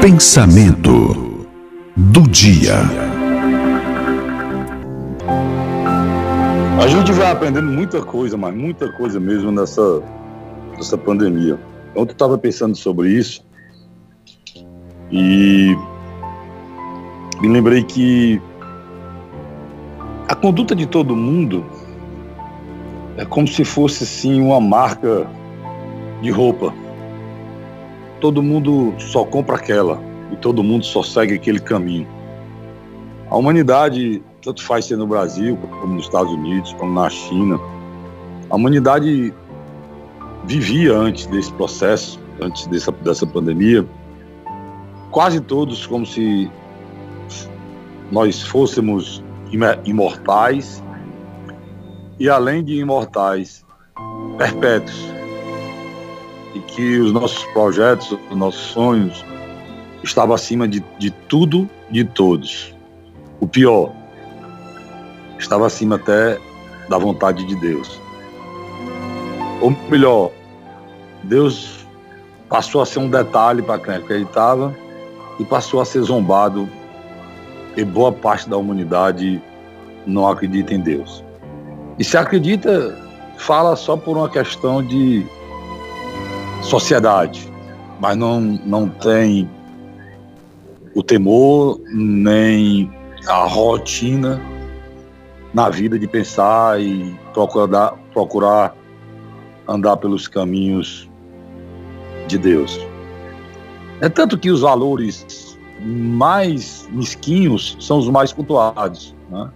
Pensamento do dia. A gente vai aprendendo muita coisa, mas muita coisa mesmo nessa, nessa pandemia. Ontem eu estava pensando sobre isso e me lembrei que a conduta de todo mundo é como se fosse assim uma marca de roupa. Todo mundo só compra aquela e todo mundo só segue aquele caminho. A humanidade, tanto faz ser no Brasil, como nos Estados Unidos, como na China, a humanidade vivia antes desse processo, antes dessa, dessa pandemia, quase todos como se nós fôssemos imortais e além de imortais, perpétuos. E que os nossos projetos, os nossos sonhos estavam acima de, de tudo, de todos. O pior, estava acima até da vontade de Deus. Ou melhor, Deus passou a ser um detalhe para quem acreditava e passou a ser zombado e boa parte da humanidade não acredita em Deus. E se acredita, fala só por uma questão de sociedade, mas não, não tem o temor nem a rotina na vida de pensar e procurar, procurar andar pelos caminhos de Deus. É tanto que os valores mais mesquinhos são os mais cultuados. Né?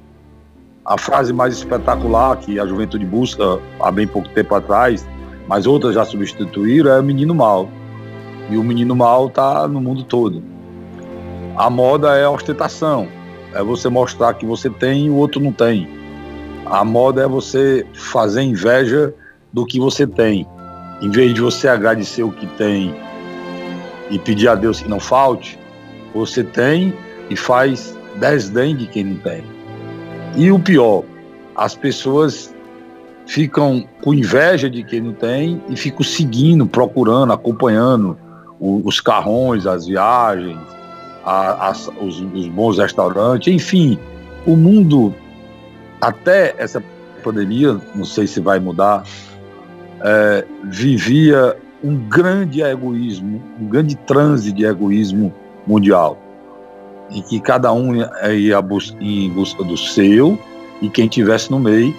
a frase mais espetacular que a juventude busca há bem pouco tempo atrás, mas outras já substituíram, é o menino mal. E o menino mal está no mundo todo. A moda é a ostentação, é você mostrar que você tem e o outro não tem. A moda é você fazer inveja do que você tem. Em vez de você agradecer o que tem e pedir a Deus que não falte, você tem e faz desdém de quem não tem. E o pior, as pessoas ficam com inveja de quem não tem e ficam seguindo, procurando, acompanhando os carrões, as viagens, a, as, os, os bons restaurantes, enfim, o mundo até essa pandemia, não sei se vai mudar, é, vivia um grande egoísmo, um grande transe de egoísmo mundial em que cada um ia bus em busca do seu e quem tivesse no meio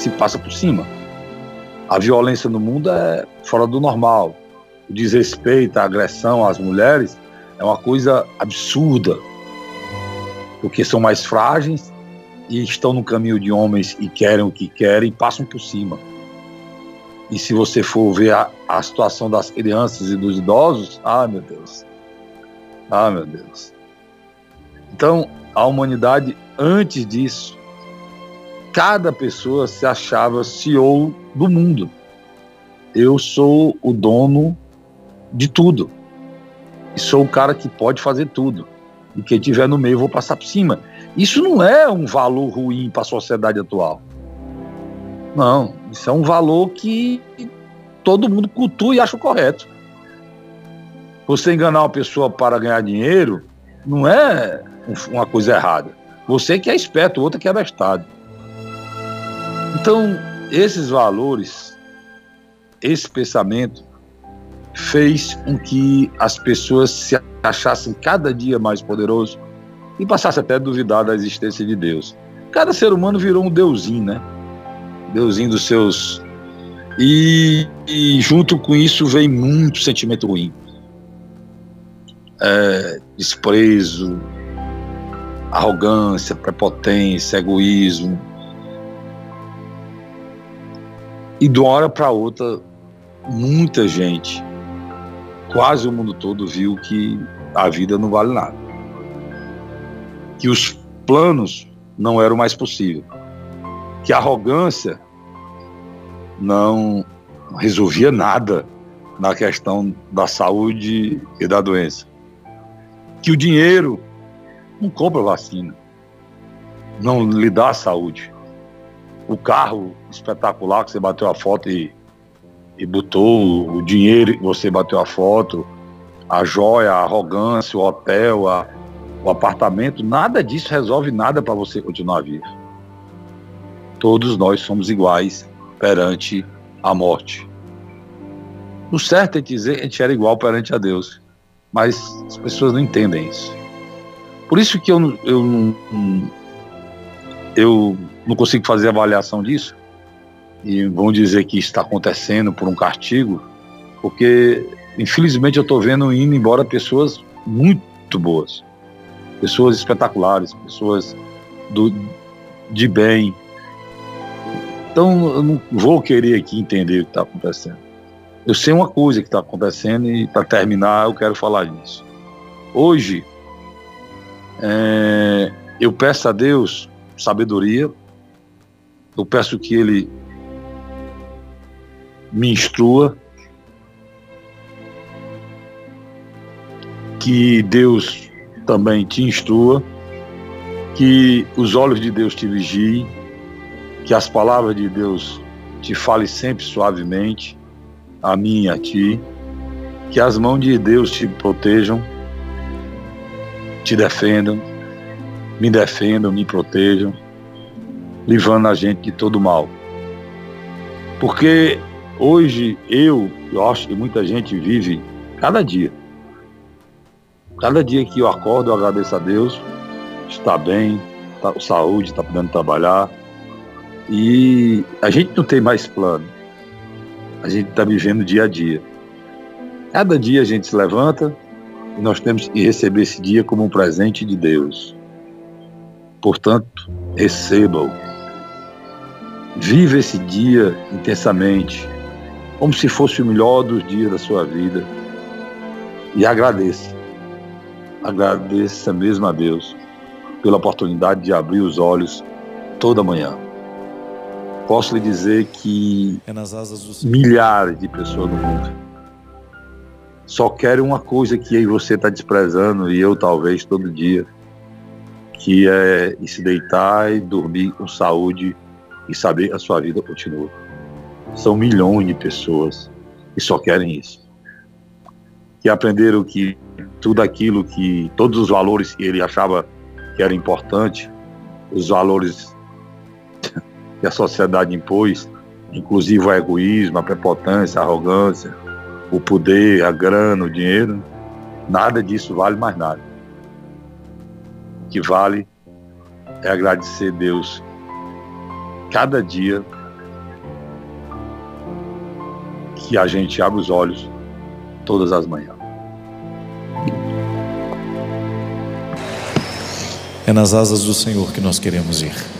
se passa por cima. A violência no mundo é fora do normal. O desrespeito, a agressão às mulheres é uma coisa absurda, porque são mais frágeis e estão no caminho de homens e querem o que querem e passam por cima. E se você for ver a, a situação das crianças e dos idosos, ah, meu Deus. Ah, meu Deus. Então, a humanidade, antes disso, cada pessoa se achava CEO do mundo. Eu sou o dono de tudo. E sou o cara que pode fazer tudo. E quem tiver no meio, eu vou passar por cima. Isso não é um valor ruim para a sociedade atual. Não, isso é um valor que todo mundo cultua e acha correto. Você enganar uma pessoa para ganhar dinheiro não é uma coisa errada. Você que é esperto, o outro que é bestado. Então, esses valores, esse pensamento, fez com que as pessoas se achassem cada dia mais poderosos e passassem até a duvidar da existência de Deus. Cada ser humano virou um deusinho, né? Deusinho dos seus. E, e junto com isso vem muito sentimento ruim. É, desprezo, arrogância, prepotência, egoísmo. E de uma hora para outra, muita gente, quase o mundo todo, viu que a vida não vale nada. Que os planos não eram mais possíveis. Que a arrogância não resolvia nada na questão da saúde e da doença. Que o dinheiro não compra vacina, não lhe dá saúde. O carro espetacular que você bateu a foto e, e botou o dinheiro, você bateu a foto, a joia, a arrogância, o hotel, a, o apartamento, nada disso resolve nada para você continuar vivo. Todos nós somos iguais perante a morte. O certo é dizer que a gente era igual perante a Deus, mas as pessoas não entendem isso. Por isso que eu, eu, eu não consigo fazer avaliação disso, e vão dizer que está acontecendo por um castigo, porque infelizmente eu estou vendo indo embora pessoas muito boas, pessoas espetaculares, pessoas do, de bem. Então eu não vou querer aqui entender o que está acontecendo. Eu sei uma coisa que está acontecendo e para terminar eu quero falar disso. Hoje é, eu peço a Deus sabedoria, eu peço que Ele me instrua, que Deus também te instrua, que os olhos de Deus te vigiem, que as palavras de Deus te falem sempre suavemente, a mim e a ti, que as mãos de Deus te protejam, te defendam, me defendam, me protejam, livrando a gente de todo mal. Porque Hoje eu, eu acho que muita gente vive cada dia. Cada dia que eu acordo, eu agradeço a Deus, está bem, com saúde, está podendo trabalhar. E a gente não tem mais plano. A gente está vivendo dia a dia. Cada dia a gente se levanta e nós temos que receber esse dia como um presente de Deus. Portanto, receba-o. Viva esse dia intensamente como se fosse o melhor dos dias da sua vida. E agradeça. Agradeça mesmo a Deus pela oportunidade de abrir os olhos toda manhã. Posso lhe dizer que é milhares de pessoas no mundo só querem uma coisa que aí você está desprezando e eu talvez todo dia, que é se deitar e dormir com saúde e saber que a sua vida continua. São milhões de pessoas que só querem isso. Que aprenderam que tudo aquilo que, todos os valores que ele achava que era importante, os valores que a sociedade impôs, inclusive o egoísmo, a prepotência, a arrogância, o poder, a grana, o dinheiro, nada disso vale mais nada. O que vale é agradecer Deus cada dia que a gente abre os olhos todas as manhãs. É nas asas do Senhor que nós queremos ir.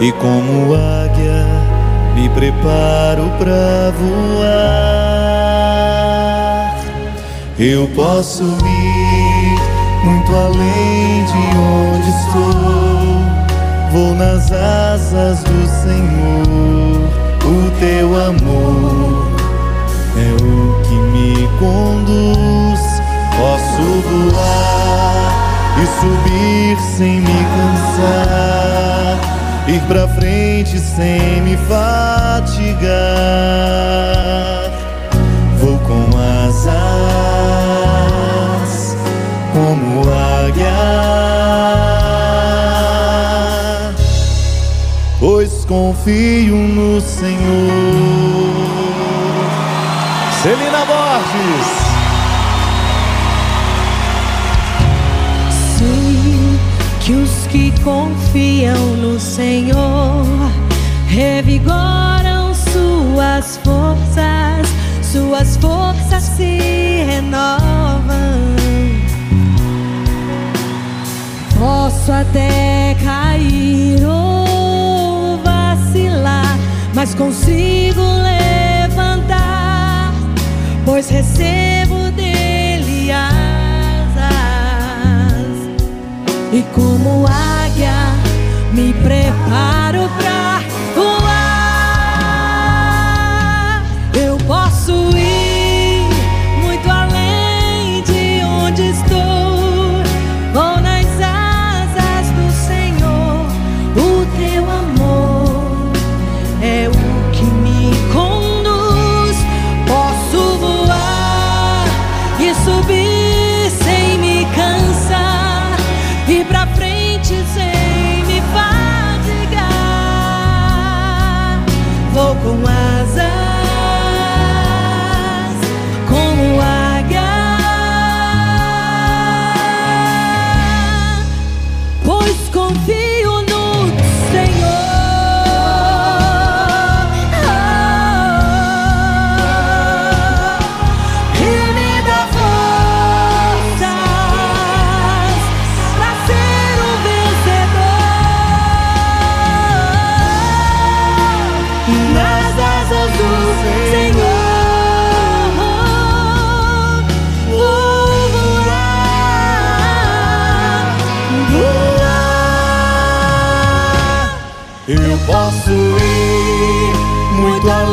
E como águia, me preparo para voar. Eu posso ir muito além de onde estou. Vou nas asas do Senhor. O teu amor é o que me conduz. Posso voar e subir sem me cansar. Ir pra frente sem me fatigar. Vou com asas como águia, pois confio no Senhor. Celina Borges. Que confiam no Senhor revigoram suas forças, suas forças se renovam. Posso até cair ou vacilar, mas consigo levantar, pois recebo preparo pra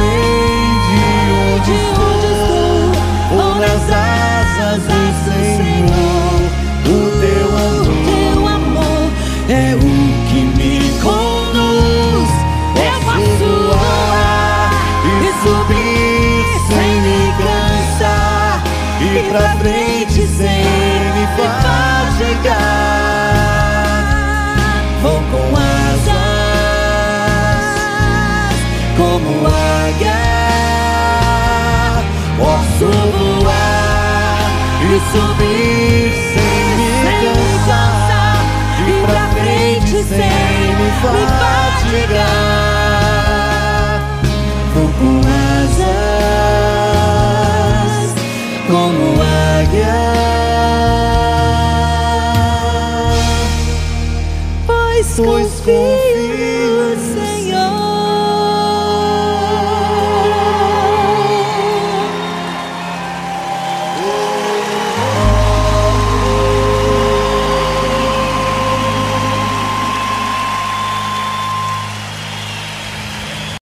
muito além de onde estou. Vou nas asas do Senhor. O teu amor é o que me conduz. Posso voar e subir sem me cansar. Ir pra frente sem me fadigar. E subir sem me cansar. Ir pra frente sem me fadigar. Vou com asas como águia. Pois confio